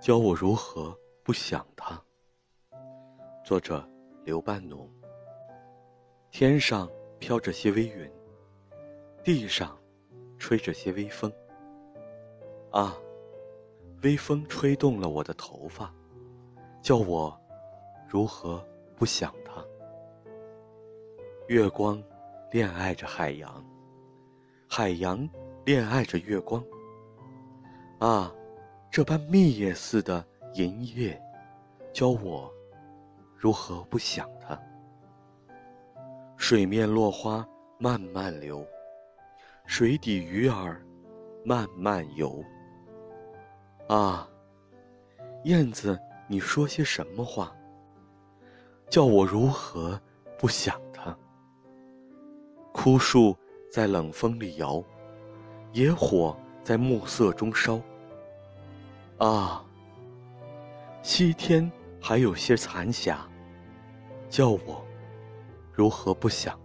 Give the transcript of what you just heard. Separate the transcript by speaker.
Speaker 1: 教我如何不想他。作者刘半农。天上飘着些微云，地上吹着些微风。啊，微风吹动了我的头发，叫我如何不想他。月光恋爱着海洋，海洋恋爱着月光。啊。这般蜜叶似的银叶，教我如何不想它。水面落花慢慢流，水底鱼儿慢慢游。啊，燕子，你说些什么话？叫我如何不想它？枯树在冷风里摇，野火在暮色中烧。啊，西天还有些残霞，叫我如何不想？